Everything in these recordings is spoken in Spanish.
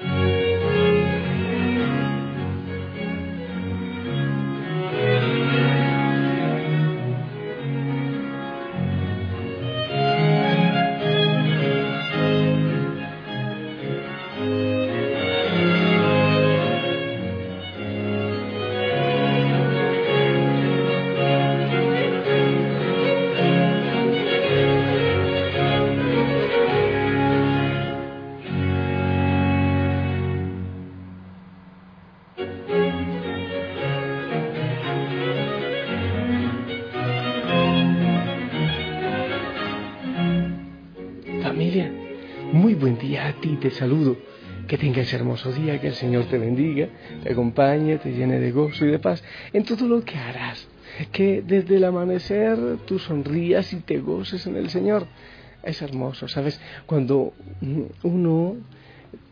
Thank you. Te saludo. Que tengas hermoso día, que el Señor te bendiga, te acompañe, te llene de gozo y de paz en todo lo que harás. Que desde el amanecer tú sonrías y te goces en el Señor. Es hermoso, ¿sabes? Cuando uno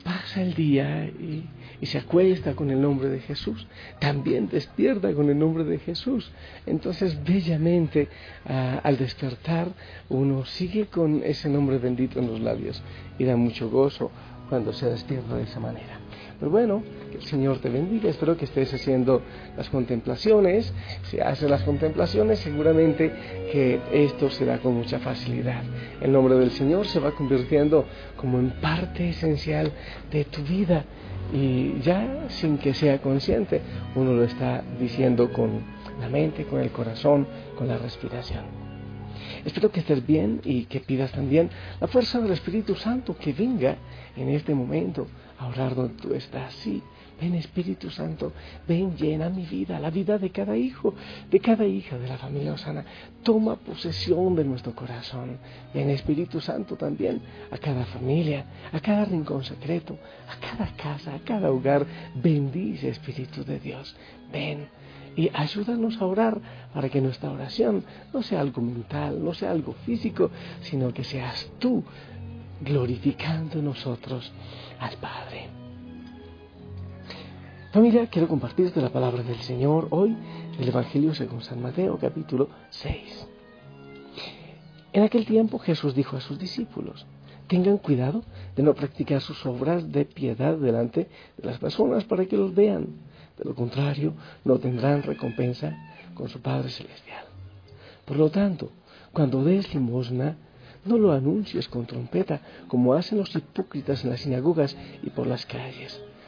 pasa el día y, se acuesta con el nombre de Jesús, también despierta con el nombre de Jesús. Entonces, bellamente, ah, al despertar, uno sigue con ese nombre bendito en los labios y da mucho gozo cuando se despierta de esa manera. Pero bueno, que el Señor te bendiga. Espero que estés haciendo las contemplaciones. Si haces las contemplaciones, seguramente que esto será con mucha facilidad. El nombre del Señor se va convirtiendo como en parte esencial de tu vida. Y ya sin que sea consciente, uno lo está diciendo con la mente, con el corazón, con la respiración. Espero que estés bien y que pidas también la fuerza del Espíritu Santo que venga en este momento a orar donde tú estás. Sí, ven Espíritu Santo, ven llena mi vida, la vida de cada hijo, de cada hija de la familia Osana. Toma posesión de nuestro corazón. Ven Espíritu Santo también a cada familia, a cada rincón secreto, a cada casa, a cada hogar. Bendice Espíritu de Dios. Ven y ayúdanos a orar para que nuestra oración no sea algo mental, no sea algo físico, sino que seas tú glorificando nosotros al Padre. Familia, quiero compartirte la palabra del Señor hoy del Evangelio según San Mateo, capítulo 6. En aquel tiempo Jesús dijo a sus discípulos, tengan cuidado de no practicar sus obras de piedad delante de las personas para que los vean de lo contrario, no tendrán recompensa con su Padre Celestial. Por lo tanto, cuando des limosna, no lo anuncies con trompeta, como hacen los hipócritas en las sinagogas y por las calles,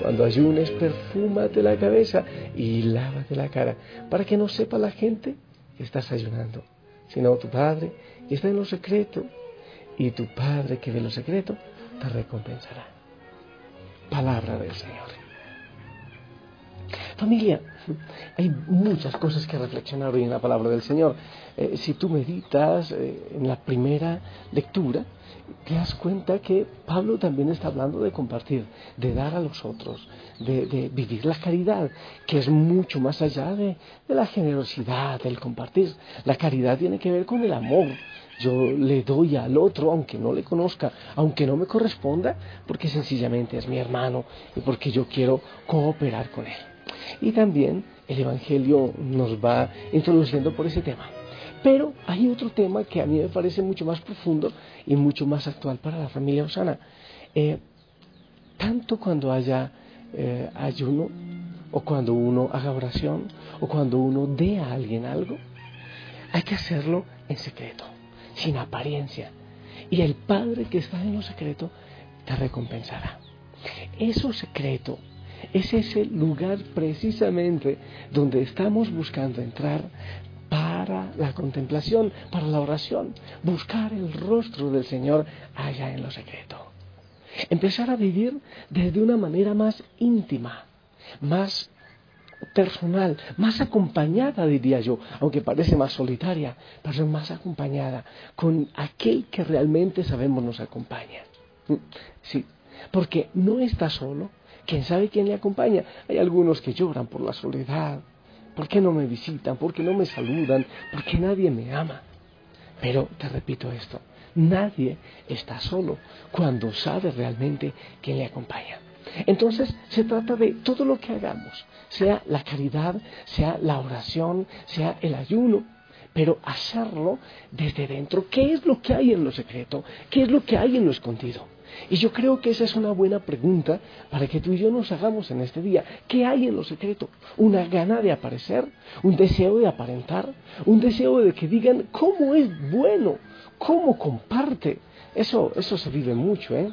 cuando ayunes, perfúmate la cabeza y lávate la cara, para que no sepa la gente que estás ayunando, sino tu Padre que está en lo secreto, y tu Padre que ve lo secreto te recompensará. Palabra del Señor. Familia, hay muchas cosas que reflexionar hoy en la palabra del Señor. Eh, si tú meditas eh, en la primera lectura, te das cuenta que Pablo también está hablando de compartir, de dar a los otros, de, vivir la caridad, que es mucho más allá de, de, la generosidad, del compartir. La caridad tiene que ver con el amor, yo le doy al otro, aunque no le conozca, aunque no me corresponda, porque sencillamente es mi hermano y porque yo quiero cooperar con él. Y también el Evangelio nos va introduciendo por ese tema. Pero hay otro tema que a mí me parece mucho más profundo y mucho más actual para la familia Osana. Eh, tanto cuando haya eh, ayuno, o cuando uno haga oración, o cuando uno dé a alguien algo, hay que hacerlo en secreto, sin apariencia. Y el Padre que está en lo secreto te recompensará. Eso secreto es ese lugar precisamente donde estamos buscando entrar para la contemplación, para la oración, buscar el rostro del Señor allá en lo secreto. Empezar a vivir desde una manera más íntima, más personal, más acompañada, diría yo, aunque parece más solitaria, pero más acompañada con aquel que realmente sabemos nos acompaña. Mm, sí, porque no está solo, quién sabe quién le acompaña. Hay algunos que lloran por la soledad, ¿por qué no me visitan? ¿Por qué no me saludan? ¿Por qué nadie me ama? Pero te repito esto, nadie está solo cuando sabe realmente quién le acompaña. Entonces se trata de todo lo que hagamos, sea la caridad, sea la oración, sea el ayuno, pero hacerlo desde dentro. ¿Qué es lo que hay en lo secreto? ¿Qué es lo que hay en lo escondido? Y yo creo que esa es una buena pregunta para que tú y yo nos hagamos en este día. ¿Qué hay en lo secreto? ¿Una gana de aparecer? ¿Un deseo de aparentar? ¿Un deseo de que digan cómo es bueno? ¿Cómo comparte? Eso, eso se vive mucho, ¿eh?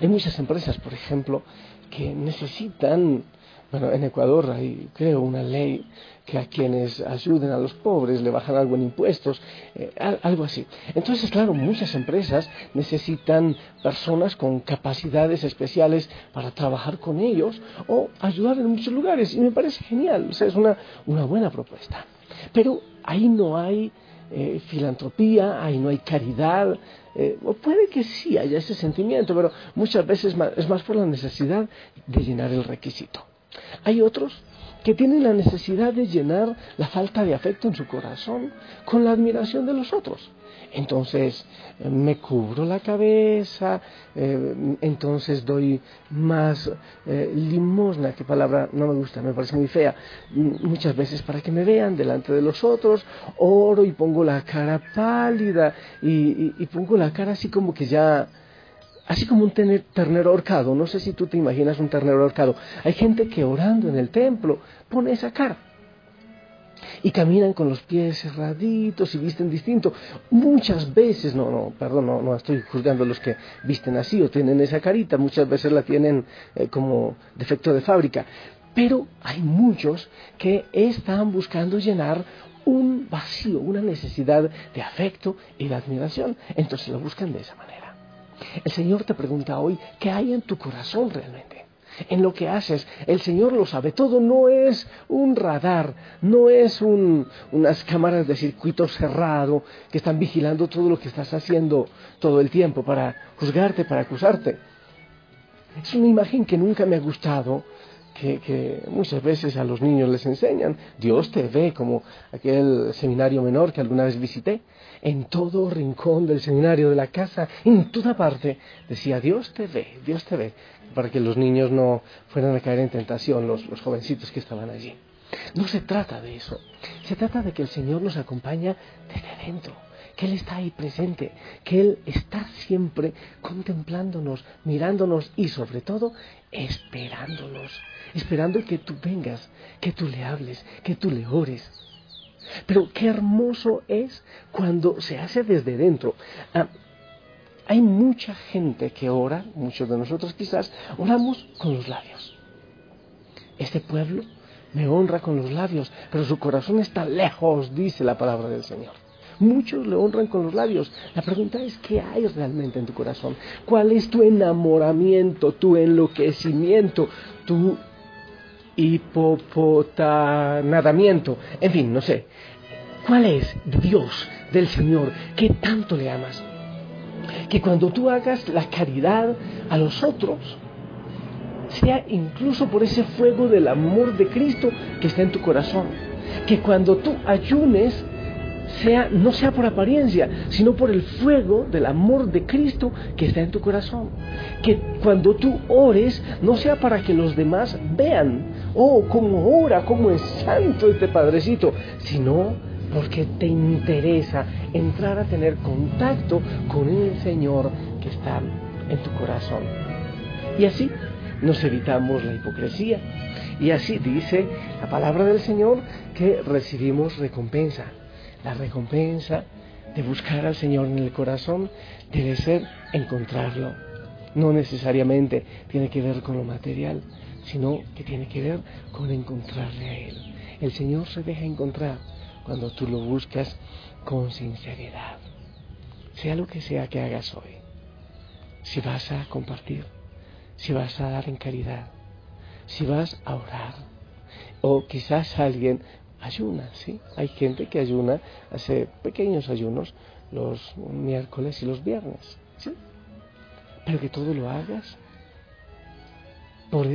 Hay muchas empresas, por ejemplo, que necesitan, bueno, en Ecuador hay, creo, una ley que a quienes ayuden a los pobres le bajan algo en impuestos, eh, algo así. Entonces, claro, muchas empresas necesitan personas con capacidades especiales para trabajar con ellos o ayudar en muchos lugares y me parece genial, o sea, es una, una buena propuesta. Pero ahí no hay eh, filantropía, ahí no hay caridad, eh, puede que sí haya ese sentimiento, pero muchas veces es más por la necesidad de llenar el requisito. Hay otros que tienen la necesidad de llenar la falta de afecto en su corazón con la admiración de los otros. Entonces eh, me cubro la cabeza, eh, entonces doy más eh, limosna, que palabra no me gusta, me parece muy fea, muchas veces para que me vean delante de los otros, oro y pongo la cara pálida y pongo la cara así como que ya Así como un ternero ahorcado, no sé si tú te imaginas un ternero ahorcado. Hay gente que orando en el templo pone esa cara. Y caminan con los pies cerraditos y visten distinto. Muchas veces, no, no, perdón, no, no estoy juzgando a los que visten así o tienen esa carita, muchas veces la tienen eh, como defecto de fábrica. Pero hay muchos que están buscando llenar un vacío, una necesidad de afecto y de admiración. Entonces lo buscan de esa manera. El Señor te pregunta hoy, ¿qué hay en tu corazón realmente? En lo que haces, el Señor lo sabe todo, no es un radar, no es unas cámaras de circuito cerrado que están vigilando todo lo que estás haciendo todo el tiempo para juzgarte, para acusarte. Es una imagen que nunca me ha gustado, que, muchas veces a los niños les enseñan. Dios te ve, como aquel seminario menor que alguna vez visité. En todo rincón del seminario, de la casa, en toda parte, decía, Dios te ve, Dios te ve, para que los niños no fueran a caer en tentación, los, los jovencitos que estaban allí. No se trata de eso, se trata de que el Señor nos acompaña desde dentro que Él está ahí presente, que Él está siempre contemplándonos, mirándonos y sobre todo esperándonos, esperando que tú vengas, que tú le hables, que tú le ores. Pero qué hermoso es cuando se hace desde dentro. Ah, hay mucha gente que ora, muchos de nosotros quizás, oramos con los labios. Este pueblo me honra con los labios, pero su corazón está lejos, dice la palabra del Señor. Muchos le honran con los labios. La pregunta es, ¿qué hay realmente en tu corazón? ¿Cuál es tu enamoramiento, tu enloquecimiento, tu hipopotanadamiento? En fin, no sé. ¿Cuál es Dios del Señor que tanto le amas? Que cuando tú hagas la caridad a los otros, sea incluso por ese fuego del amor de Cristo que está en tu corazón. Que cuando tú ayunes, sea, no sea por apariencia, sino por el fuego del amor de Cristo que está en tu corazón. Que cuando tú ores, no sea para que los demás vean, oh, cómo ora, cómo es santo este Padrecito, sino porque te interesa entrar a tener contacto con el Señor que está en tu corazón. Y así nos evitamos la hipocresía. Y así dice la palabra del Señor que recibimos recompensa. La recompensa de buscar al Señor en el corazón debe ser encontrarlo. No necesariamente tiene que ver con lo material, sino que tiene que ver con encontrarle a Él. El Señor se deja encontrar cuando tú lo buscas con sinceridad. Sea lo que sea que hagas hoy. Si vas a compartir, si vas a dar en caridad, si vas a orar, o quizás alguien ayuna, ¿sí? Hay gente que ayuna, hace pequeños ayunos los miércoles y los viernes, ¿sí? Pero que todo lo hagas por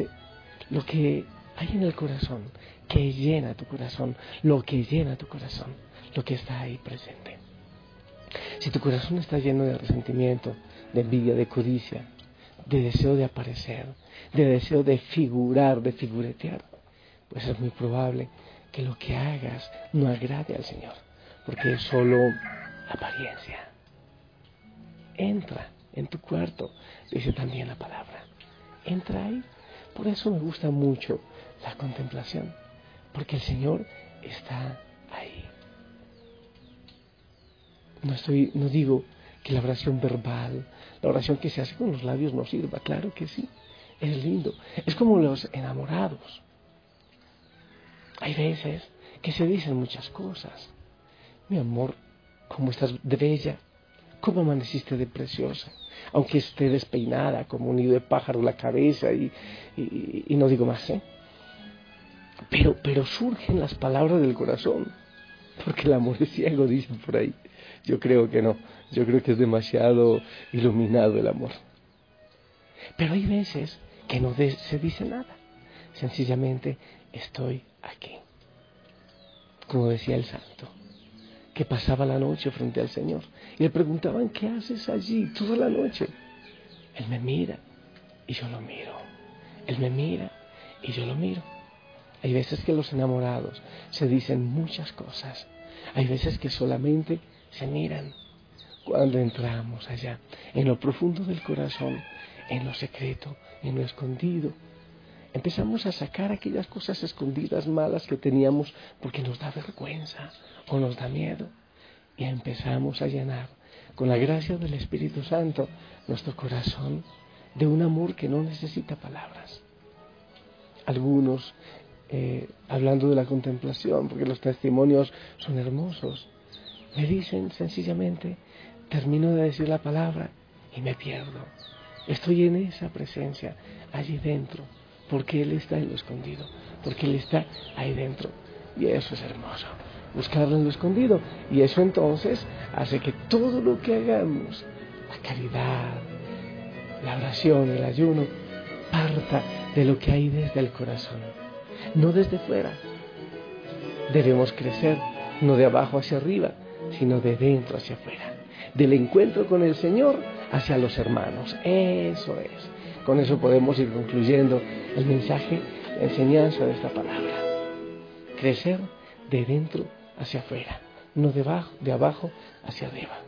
lo que hay en el corazón, que llena tu corazón, lo que llena tu corazón, lo que está ahí presente. Si tu corazón está lleno de resentimiento, de envidia, de codicia, de deseo de aparecer, de deseo de figurar, de figuretear, pues es muy probable que lo que hagas no agrade al Señor, porque es solo apariencia. Entra en tu cuarto, dice también la palabra. Entra ahí. Por eso me gusta mucho la contemplación porque el Señor está ahí. No, estoy, no digo que la oración verbal, la oración que se hace con los labios no sirva, claro que sí, es lindo. Es como los enamorados. Hay veces que se dicen muchas cosas. Mi amor, ¿cómo estás de bella? ¿Cómo amaneciste de preciosa? Aunque esté despeinada como un nido de pájaro la cabeza y, y no digo más, ¿eh? Pero, pero surgen las palabras del corazón, porque el amor es ciego, dicen por ahí. Yo creo que no, yo creo que es demasiado iluminado el amor. Pero hay veces que no se dice nada, sencillamente estoy aquí. Como decía el santo, que pasaba la noche frente al Señor y le preguntaban, ¿qué haces allí toda la noche? Él me mira y yo lo miro. Él me mira y yo lo miro. Hay veces que los enamorados se dicen muchas cosas. Hay veces que solamente se miran. Cuando entramos allá, en lo profundo del corazón, en lo secreto, en lo escondido, empezamos a sacar aquellas cosas escondidas malas que teníamos porque nos da vergüenza o nos da miedo. Y empezamos a llenar con la gracia del Espíritu Santo nuestro corazón de un amor que no necesita palabras. Algunos eh, hablando de la contemplación, porque los testimonios son hermosos. Me dicen sencillamente, termino de decir la palabra y me pierdo. Estoy en esa presencia, allí dentro, porque Él está en lo escondido, porque Él está ahí dentro. Y eso es hermoso, buscarlo en lo escondido. Y eso entonces hace que todo lo que hagamos, la caridad, la oración, el ayuno, parta de lo que hay desde el corazón no desde fuera. Debemos crecer no de abajo hacia arriba, sino de dentro hacia afuera. Del encuentro con el Señor hacia los hermanos. Eso es. Con eso podemos ir concluyendo el mensaje, la enseñanza de esta palabra. Crecer de dentro hacia afuera, no de abajo, de abajo hacia arriba.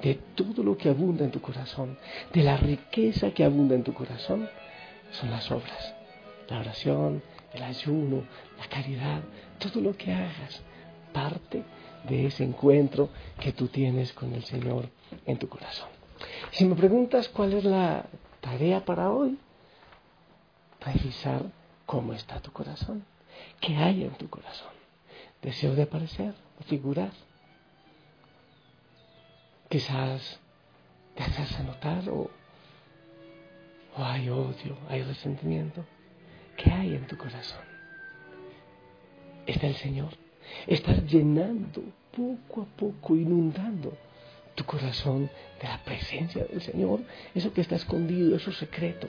De todo lo que abunda en tu corazón, de la riqueza que abunda en tu corazón, son las obras. La oración, el ayuno, la caridad, todo lo que hagas, parte de ese encuentro que tú tienes con el Señor en tu corazón. Si me preguntas cuál es la tarea para hoy, revisar cómo está tu corazón, qué hay en tu corazón. Deseo de aparecer, de figurar. Quizás te haces notar o, o hay odio, hay resentimiento. ¿Qué hay en tu corazón? Está el Señor. Estás llenando poco a poco, inundando tu corazón de la presencia del Señor. Eso que está escondido, eso secreto.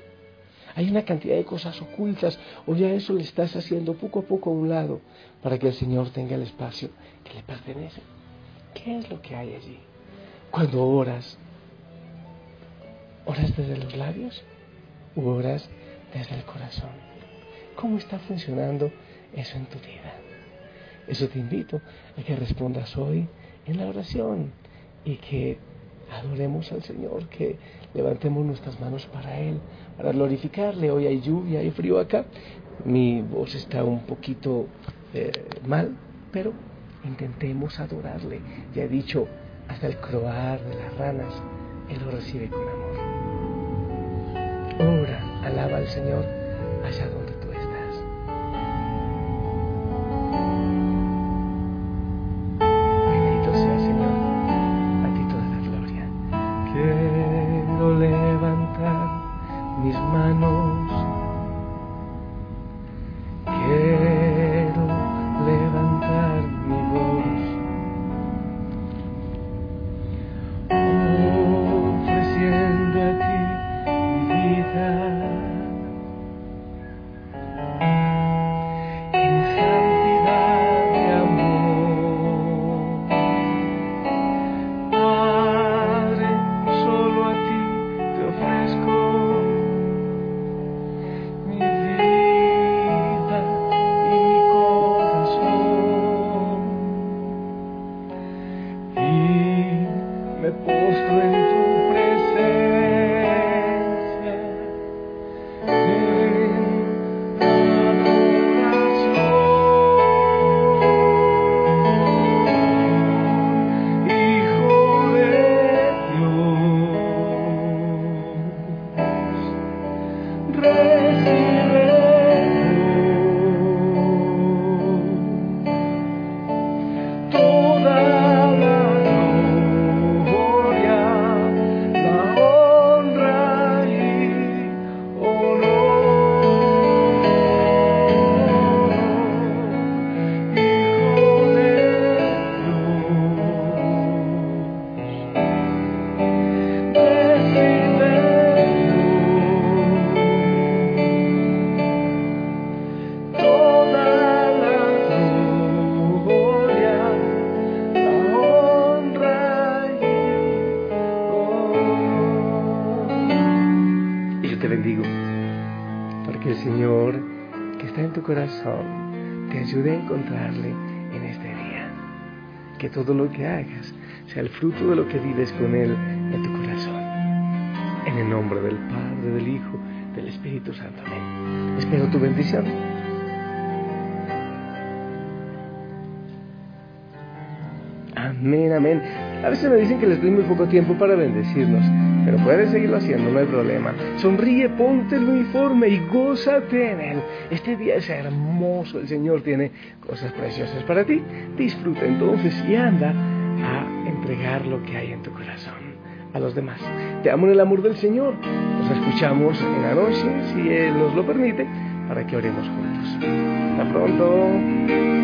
Hay una cantidad de cosas ocultas o ya eso le estás haciendo poco a poco a un lado para que el Señor tenga el espacio que le pertenece. ¿Qué es lo que hay allí? Cuando oras, ¿oras desde los labios o oras desde el corazón? ¿Cómo está funcionando eso en tu vida? Eso te invito a que respondas hoy en la oración y que adoremos al Señor, que levantemos nuestras manos para Él, para glorificarle. Hoy hay lluvia, hay frío acá, mi voz está un poquito eh, mal, pero intentemos adorarle. Ya he dicho, hasta el croar de las ranas, Él lo recibe con amor. Ora, alaba al Señor allá donde te ayude a encontrarle en este día. Que todo lo que hagas sea el fruto de lo que vives con Él en tu corazón. En el nombre del Padre, del Hijo, del Espíritu Santo. Amén. Espero tu bendición. Amén, amén. A veces me dicen que les doy muy poco tiempo para bendecirnos, pero puedes seguirlo haciendo, no hay problema. Sonríe, ponte el uniforme y gózate en él. Este día es hermoso, el Señor tiene cosas preciosas para ti. Disfruta entonces y anda a entregar lo que hay en tu corazón a los demás. Te amo en el amor del Señor. Nos escuchamos en la noche, si Él nos lo permite, para que oremos juntos. Hasta pronto.